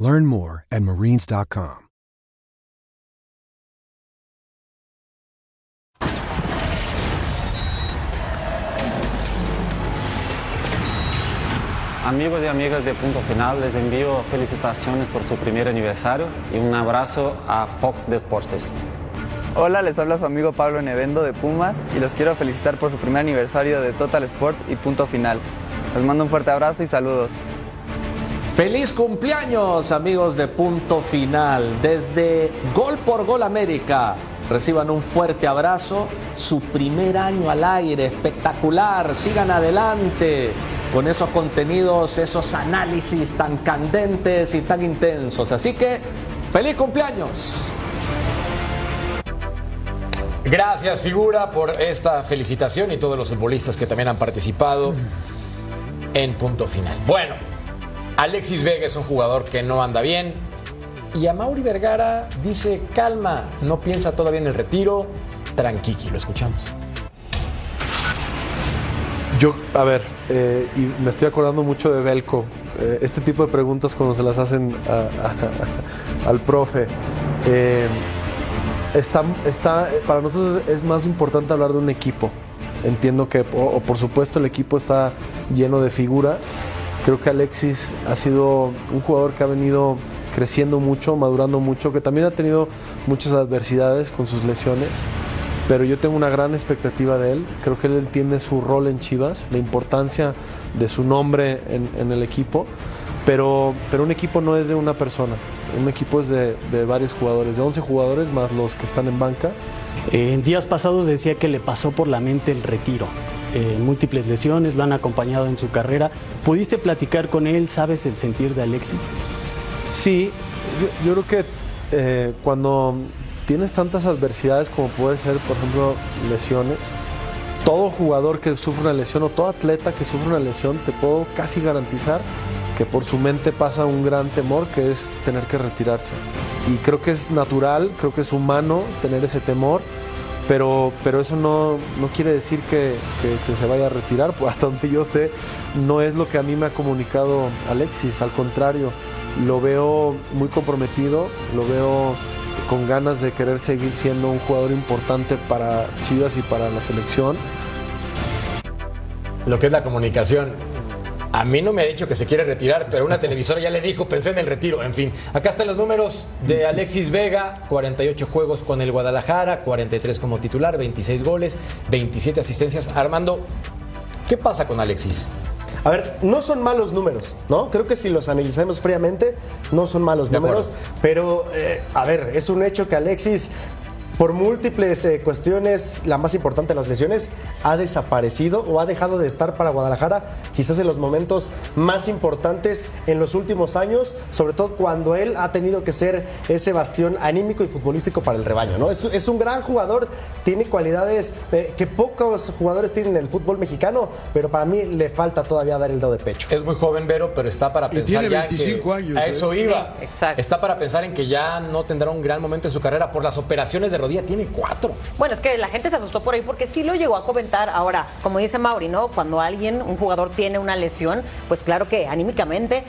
Learn more at marines.com. Amigos y amigas de Punto Final, les envío felicitaciones por su primer aniversario y un abrazo a Fox Deportes. Hola, les habla su amigo Pablo Nevendo de Pumas y los quiero felicitar por su primer aniversario de Total Sports y Punto Final. Les mando un fuerte abrazo y saludos. Feliz cumpleaños amigos de Punto Final. Desde Gol por Gol América, reciban un fuerte abrazo. Su primer año al aire, espectacular. Sigan adelante con esos contenidos, esos análisis tan candentes y tan intensos. Así que, feliz cumpleaños. Gracias, figura, por esta felicitación y todos los futbolistas que también han participado en punto final. Bueno, Alexis Vega es un jugador que no anda bien. Y a Mauri Vergara dice, calma, no piensa todavía en el retiro, tranquilo, lo escuchamos. Yo, a ver, eh, y me estoy acordando mucho de Belco. Eh, este tipo de preguntas cuando se las hacen al profe. eh, está, está, para nosotros es más importante hablar de un equipo. Entiendo que, o por supuesto, el equipo está lleno de figuras. Creo que Alexis ha sido un jugador que ha venido creciendo mucho, madurando mucho, que también ha tenido muchas adversidades con sus lesiones pero yo tengo una gran expectativa de él. Creo que él entiende su rol en Chivas, la importancia de su nombre en, en el equipo, pero, pero un equipo no es de una persona, un equipo es de, de varios jugadores, de 11 jugadores más los que están en banca. En días pasados decía que le pasó por la mente el retiro. Eh, múltiples lesiones lo han acompañado en su carrera. ¿Pudiste platicar con él? ¿Sabes el sentir de Alexis? Sí, yo, yo creo que eh, cuando tienes tantas adversidades como puede ser, por ejemplo, lesiones, todo jugador que sufre una lesión o todo atleta que sufre una lesión, te puedo casi garantizar que por su mente pasa un gran temor que es tener que retirarse. Y creo que es natural, creo que es humano tener ese temor, pero, pero eso no, no quiere decir que, que- se vaya a retirar, pues hasta donde yo sé, no es lo que a mí me ha comunicado Alexis, al contrario, lo veo muy comprometido, lo veo con ganas de querer seguir siendo un jugador importante para Chivas y para la selección. Lo que es la comunicación. A mí no me ha dicho que se quiere retirar, pero una televisora ya le dijo, pensé en el retiro. En fin, acá están los números de Alexis Vega, 48 juegos con el Guadalajara, 43 como titular, 26 goles, 27 asistencias. Armando, ¿qué pasa con Alexis? A ver, no son malos números, ¿no? Creo que si los analizamos fríamente, no son malos De números, pero, eh, a ver, es un hecho que Alexis, por múltiples eh, cuestiones, la más importante, las lesiones, ha desaparecido o ha dejado de estar para Guadalajara, quizás en los momentos más importantes en los últimos años, sobre todo cuando él ha tenido que ser ese bastión anímico y futbolístico para el rebaño, ¿no? Es, es un gran jugador, tiene cualidades eh, que pocos jugadores tienen en el fútbol mexicano, pero para mí le falta todavía dar el dedo de pecho. Es muy joven, Vero, pero está para Y pensar tiene ya en 25 que años, a ¿eh? eso iba. Sí, exacto. Está para pensar en que ya no tendrá un gran momento en su carrera por las operaciones de Tiene cuatro. Bueno, es que la gente se asustó por ahí porque sí lo llegó a comentar. Ahora, como dice Mauri, ¿no? Cuando alguien, un jugador tiene una lesión, pues claro que anímicamente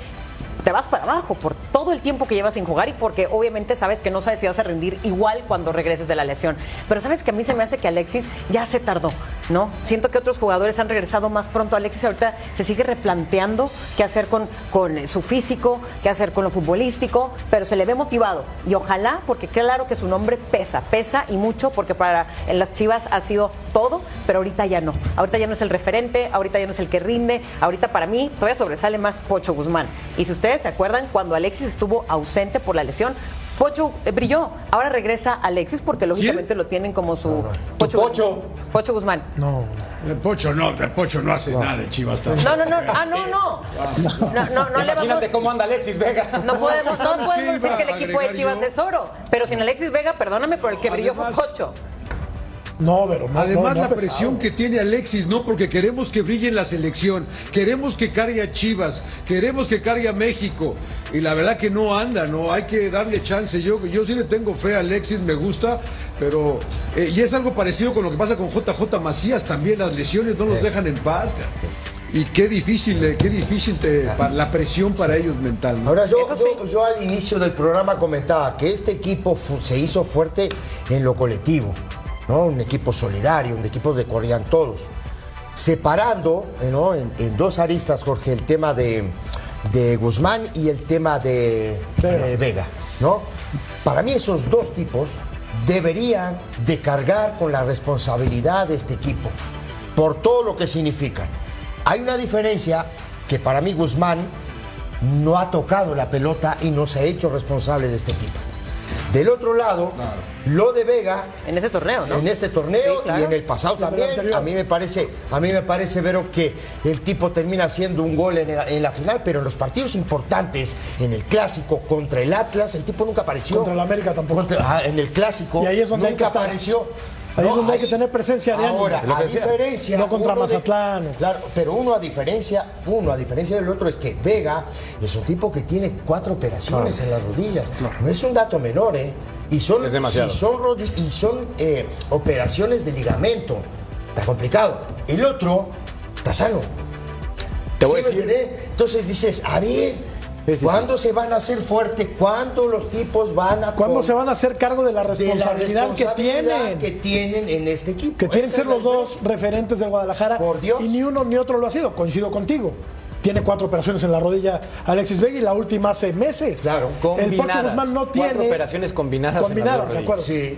te vas para abajo por todo el tiempo que llevas sin jugar y porque obviamente sabes que no sabes si vas a rendir igual cuando regreses de la lesión. Pero sabes que a mí se me hace que Alexis ya se tardó, ¿no? Siento que otros jugadores han regresado más pronto. Alexis ahorita se sigue replanteando qué hacer con, con eh, su físico, qué hacer con lo futbolístico, pero se le ve motivado. Y ojalá, porque claro que su nombre pesa, pesa y mucho, porque para las Chivas ha sido todo, pero ahorita ya no. Ahorita ya no es el referente, ahorita ya no es el que rinde. Ahorita para mí todavía sobresale más Pocho Guzmán. Y si ustedes se acuerdan, cuando Alexis estuvo ausente por la lesión, Pocho eh, brilló. Ahora regresa Alexis porque lógicamente lo tienen como su Pocho. Pocho. Pocho Guzmán. No. El Pocho no, el Pocho no hace nada de Chivas. No, no, no. Ah, no, no. No, no, no le vamos. Imagínate cómo anda Alexis Vega. No podemos, no ¿Sabes qué podemos decir que el equipo de Chivas yo? es oro. Pero sin Alexis Vega, perdóname, pero el que brilló fue Pocho. No, pero no, Además, no, no la presión que tiene Alexis, ¿no? Porque queremos que brille en la selección, queremos que cargue a Chivas, queremos que cargue a México. Y la verdad que no anda, ¿no? Hay que darle chance. Yo, yo sí le tengo fe a Alexis, me gusta, pero. eh, y es algo parecido con lo que pasa con JJ Macías también, las lesiones no los dejan en paz. Y qué difícil, eh, qué difícil te- la presión para ellos mental. ¿no? Ahora, yo, yo, yo al inicio del programa comentaba que este equipo fu- se hizo fuerte en lo colectivo, ¿no? Un equipo solidario, un equipo de corrían todos. Separando eh, ¿no? en, en dos aristas, Jorge, el tema de, de Guzmán y el tema de Vega. de Vega, ¿no? Para mí esos dos tipos deberían de cargar con la responsabilidad de este equipo por todo lo que significan. Hay una diferencia que para mí Guzmán no ha tocado la pelota y no se ha hecho responsable de este equipo. Del otro lado, lo de Vega En este torneo, ¿no? en este torneo Sí, claro. y en el pasado también. A mí me parece, a mí me parece Vero que el tipo termina haciendo un gol en la, en la final, pero en los partidos importantes, en el clásico contra el Atlas, el tipo nunca apareció. Contra el América tampoco. Contra- ah, en el clásico Y ahí es donde hay nunca apareció. Ahí es No, donde hay que tener presencia de ánimo. Ahora, a diferencia. No contra de- Mazatlán. claro, pero uno a diferencia, uno a diferencia del otro es que Vega es un tipo que tiene cuatro operaciones en las rodillas. No es un dato menor, ¿eh? Y son, Es demasiado. si son, y son eh, operaciones de ligamento. Está complicado. El otro está sano. Te voy a ¿Sí me decir-? Entonces dices, a ver. ¿Cuándo se van a hacer fuertes? ¿Cuándo los tipos van a... ¿Cuándo se van a hacer cargo de la de la responsabilidad, que tienen? que tienen en este equipo? que tienen que ser los dos referentes del Guadalajara. Y ni uno ni otro lo ha sido. Coincido contigo. Tiene cuatro operaciones en la rodilla Alexis Vega y la última hace meses. Claro, el Pocho Combinadas. Guzmán no Cuatro tiene. operaciones combinadas Combinadas, de acuerdo. rodillas.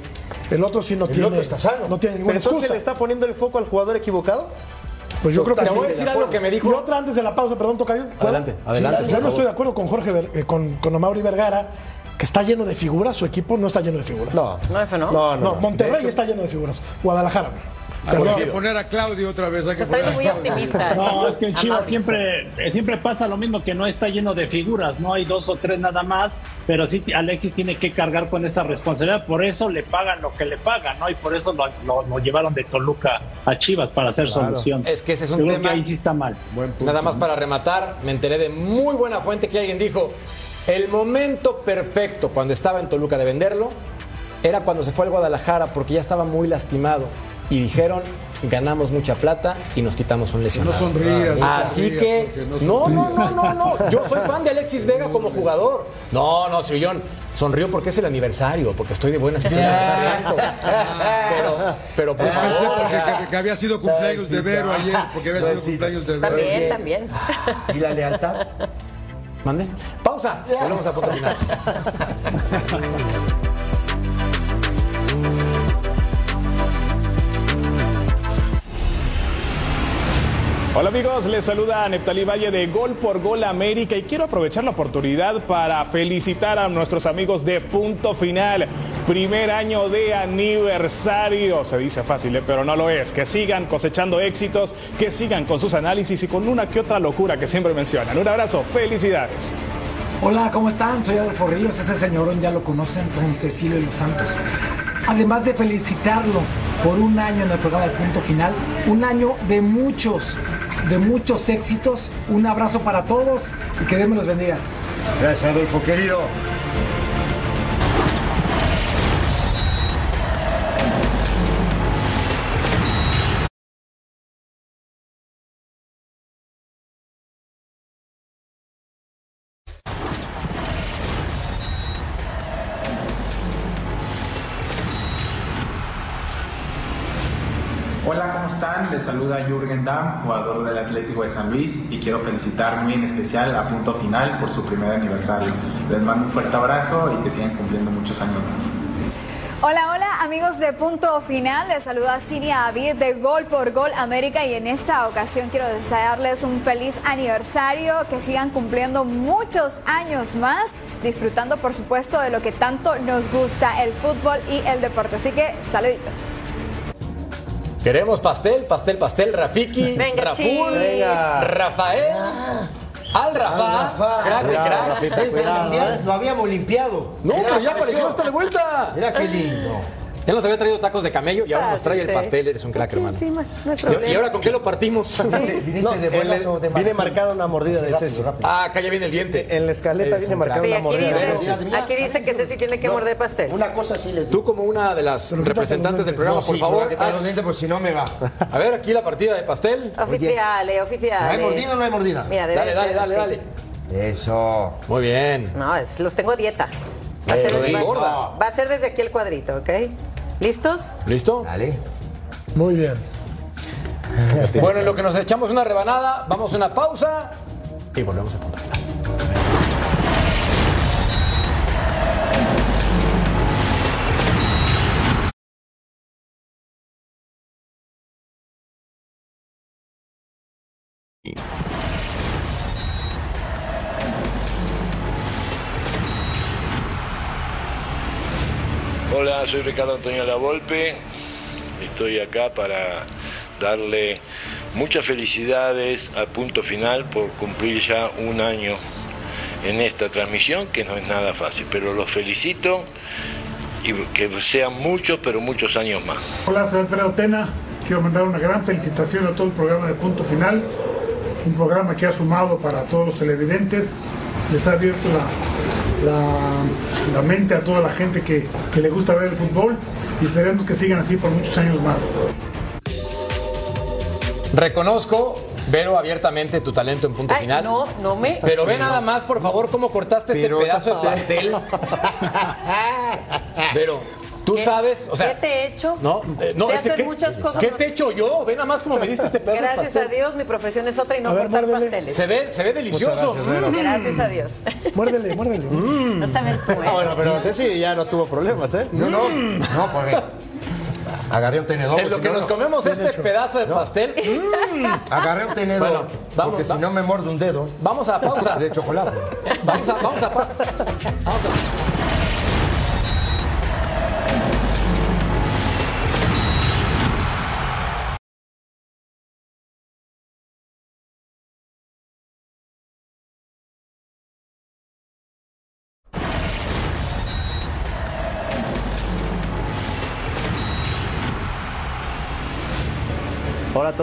El otro sí no El tiene. otro está sano. No tiene ninguna Pero entonces excusa. le está poniendo el foco al jugador equivocado. Pues yo creo que Te sí. voy a decir algo que me dijo- Y otra antes de la pausa, perdón, Tocayo. ¿puedo? Adelante, adelante, Yo no favor. estoy de acuerdo con Jorge, eh, con, con Amauri Vergara, que está lleno de figuras. Su equipo no está lleno de figuras. No. No, eso no. No, no, no. Monterrey hecho- está lleno de figuras. Guadalajara. Hay Perdón. que poner a Claudio otra vez. Hay que poner a muy optimista. No, es que en Chivas siempre, siempre pasa lo mismo, que no está lleno de figuras, no hay dos o tres nada más, pero sí Alexis tiene que cargar con esa responsabilidad, por eso le pagan lo que le pagan, ¿no? Y por eso lo, lo- lo llevaron de Toluca a Chivas para hacer Claro. solución. Es que ese es un Yo creo tema- que ahí sí está mal. Nada más para rematar, me enteré de muy buena fuente que alguien dijo, el momento perfecto cuando estaba en Toluca de venderlo era cuando se fue al Guadalajara porque ya estaba muy lastimado y dijeron, ganamos mucha plata y nos quitamos un lesionado. No sonrías, no Así que, no no, no, no, no, no, yo soy fan de Alexis Vega como jugador. No, no, Sillón, sonrío porque es el aniversario, porque estoy de buenas. Pero, pero por Ah, sí, favor, porque que, que había sido cumpleaños de Vero ayer, porque había sido cumpleaños de Vero. También, también. ¿Y la lealtad? Mande. Pausa. Volvemos a punto final. Hola amigos, les saluda Neptalí Valle de Gol por Gol América y quiero aprovechar la oportunidad para felicitar a nuestros amigos de Punto Final. Primer año de aniversario. Se dice fácil, ¿eh? pero no lo es. Que sigan cosechando éxitos, que sigan con sus análisis y con una que otra locura que siempre mencionan. Un abrazo, felicidades. Hola, ¿cómo están? Soy Adolfo Ríos, ese señorón ya lo conocen, don Cecilio los Santos. Además de felicitarlo por un año en el programa de Punto Final, un año de muchos, de muchos éxitos, un abrazo para todos y que Dios me los bendiga. Gracias, Adolfo, querido. ¿Cómo están? Les saluda Jürgen Damm, jugador del Atlético de San Luis, y quiero felicitar muy en especial a Punto Final por su primer aniversario. Les mando un fuerte abrazo y que sigan cumpliendo muchos años más. Hola, hola amigos de Punto Final, les saluda Cinia Avid de Gol por Gol América y en esta ocasión quiero desearles un feliz aniversario, que sigan cumpliendo muchos años más, disfrutando por supuesto de lo que tanto nos gusta, el fútbol y el deporte. Así que saluditos. Queremos pastel, pastel, pastel, Rafiki, Venga, Raful. Venga. Rafael, al Rafa, Al Rafa. crack de Cuidado, cracks. Rafita, Desde el Mundial lo habíamos limpiado. No, Mira, pero ya apareció. apareció hasta de vuelta. Mira qué lindo. Ya nos había traído tacos de camello y ahora nos trae el pastel. Eres un crack, hermano. No ¿Y- problema. ¿Y ahora con qué lo partimos? No, en el- viene marcada una mordida de Ceci. Ah, acá ya viene el diente. En la escaleta viene marcada Sí, una mordida de Ceci. aquí dice que Ceci tiene que morder pastel. Una cosa sí les Tú como una de las representantes del programa, No, por sí, favor. pues si no me va. A ver, aquí la partida de pastel. Oficiales, ¿No oficiales. hay mordida o no hay mordida? Mira, Dale, dale, dale, dale. Eso. Muy bien. No, es- los tengo a dieta. Va a, ser, lo va- engorda. va a ser desde aquí el cuadrito, ¿ok? ¿Listos? ¿Listo? Dale. Muy bien. Bueno, en lo que nos echamos una rebanada, vamos a una pausa y volvemos a punto Soy Ricardo Antonio Lavolpe. Estoy acá para darle muchas felicidades a punto final por cumplir ya un año en esta transmisión, que no es nada fácil, pero los felicito y que sean muchos, pero muchos años más. Hola, soy Alfredo Tena. Quiero mandar una gran felicitación a todo el programa de Punto Final. Un programa que ha sumado para todos los televidentes. Les ha abierto la, la- la mente a toda la gente que, que le gusta ver el fútbol. Y esperemos que sigan así por muchos años más. Reconozco, Vero, abiertamente tu talento en punto Ay, final. no, no me. Pero ve nada más, por favor, cómo cortaste Pero- este pedazo de pastel. Vero, tú ¿Qué- sabes, o sea. ¿Qué te he hecho? No, eh, no, Sé es que. ¿qué, muchas cosas. ¿Qué te he hecho yo? Ve nada más cómo me diste este pedazo Gracias a. Dios, mi profesión es otra y no A ver, cortar muérdele. pasteles. Se ve, se ve delicioso. gracias, Vero. Gracias a Dios. Muérdele, muérdele. No sabes tú, ¿eh? Ah, bueno, pero Ceci ya no tuvo problemas, ¿eh? No, no, no, porque agarré un tenedor. En lo que no, nos no. comemos este pedazo de pastel. mm, Agarré un tenedor. Bueno, vamos, porque va- si no me muerde un dedo. Vamos a pausa. De chocolate. Vamos a, vamos a, pa- vamos a- Hola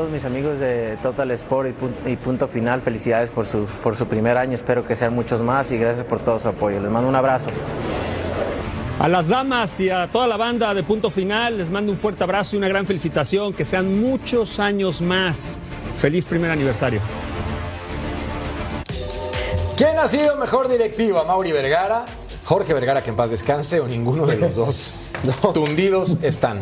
todos mis amigos de Total Sport y Pun- y Punto Final. Felicidades por su, por su primer año. Espero que sean muchos más y gracias por todo su apoyo. Les mando un abrazo. A las damas y a toda la banda de Punto Final les mando un fuerte abrazo y una gran felicitación. Que sean muchos años más. Feliz primer aniversario. ¿Quién ha sido mejor directivo? ¿A Mauri Vergara? Jorge Vergara, que en paz descanse, o ninguno de los dos. Tundidos están,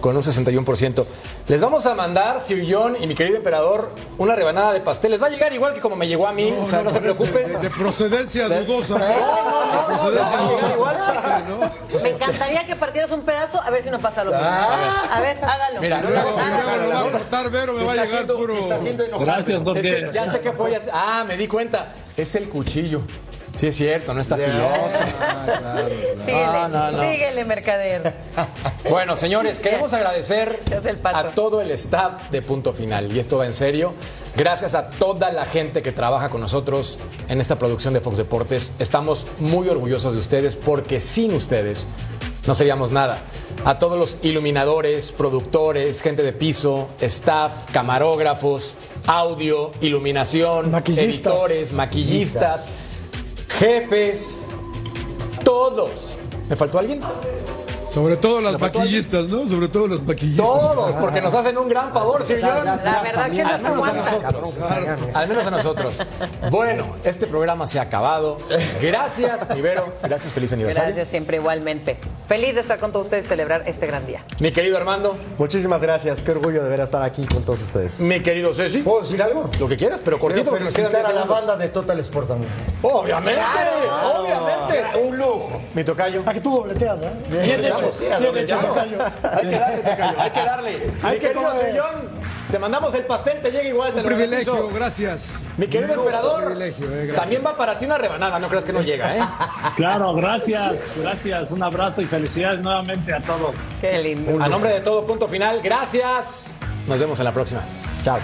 con un 61%. Les vamos a mandar, Sir John y mi querido emperador, una rebanada de pastel. Les va a llegar igual que como me llegó a mí, o sea, no se preocupen. De, de procedencia dudosa. No, no, no, no, les va a llegar igual. Me encantaría que partieras un pedazo a ver si no pasa lo mismo. A ver, hágalo. Mira, luego lo va a cortar, Vero, me va a llegar puro. está haciendo enojar. Gracias, Jorge. Es que ya sé qué fue. Ah, me di cuenta. Es el cuchillo. Sí, es cierto, no está filoso. Síguele, No, no, no. síguele, mercader. Bueno, señores, queremos agradecer a todo el staff de Punto Final. Y esto va en serio. Gracias a toda la gente que trabaja con nosotros en esta producción de Fox Deportes. Estamos muy orgullosos de ustedes porque sin ustedes no seríamos nada. A todos los iluminadores, productores, gente de piso, staff, camarógrafos, audio, iluminación, Maquillistas. editores, maquillistas, jefes, todos. ¿Me faltó alguien? Sobre todo las ¿Le faltó maquillistas, ¿no? Sobre todo los maquillistas. Todos, porque nos hacen un gran favor, Sir John. La verdad que no Al se menos a aguanta. nosotros. Al menos a nosotros. Bueno, este programa se ha acabado. Gracias, Ibero. Gracias, feliz aniversario. Gracias, siempre igualmente. Feliz de estar con todos ustedes y celebrar este gran día. Mi querido Armando, Muchísimas gracias. Qué orgullo de ver estar aquí con todos ustedes. mi querido Ceci. ¿Puedo decir algo? Lo que quieras, pero Quiero cortito. nos quedan felicitar a 10 la banda de Total Sport también. Obviamente, obviamente. Un lujo. Mi tocayo. Ah, que tú dobleteas, ¿verdad? ¿Quién de echamos. Sí, a Bien hecho, Hay que darle, tocayo, hay que darle. Hay que. Sillón, te mandamos el pastel, te llega igual, te Un lo privilegio, garantizo. gracias. Mi querido Un emperador, privilegio, eh, gracias. también va para ti una rebanada, no creas que no llega, ¿eh? Claro, gracias, gracias. Un abrazo y felicidades nuevamente a todos. Qué lindo. A nombre de todo, punto final, gracias. Nos vemos en la próxima. Chao.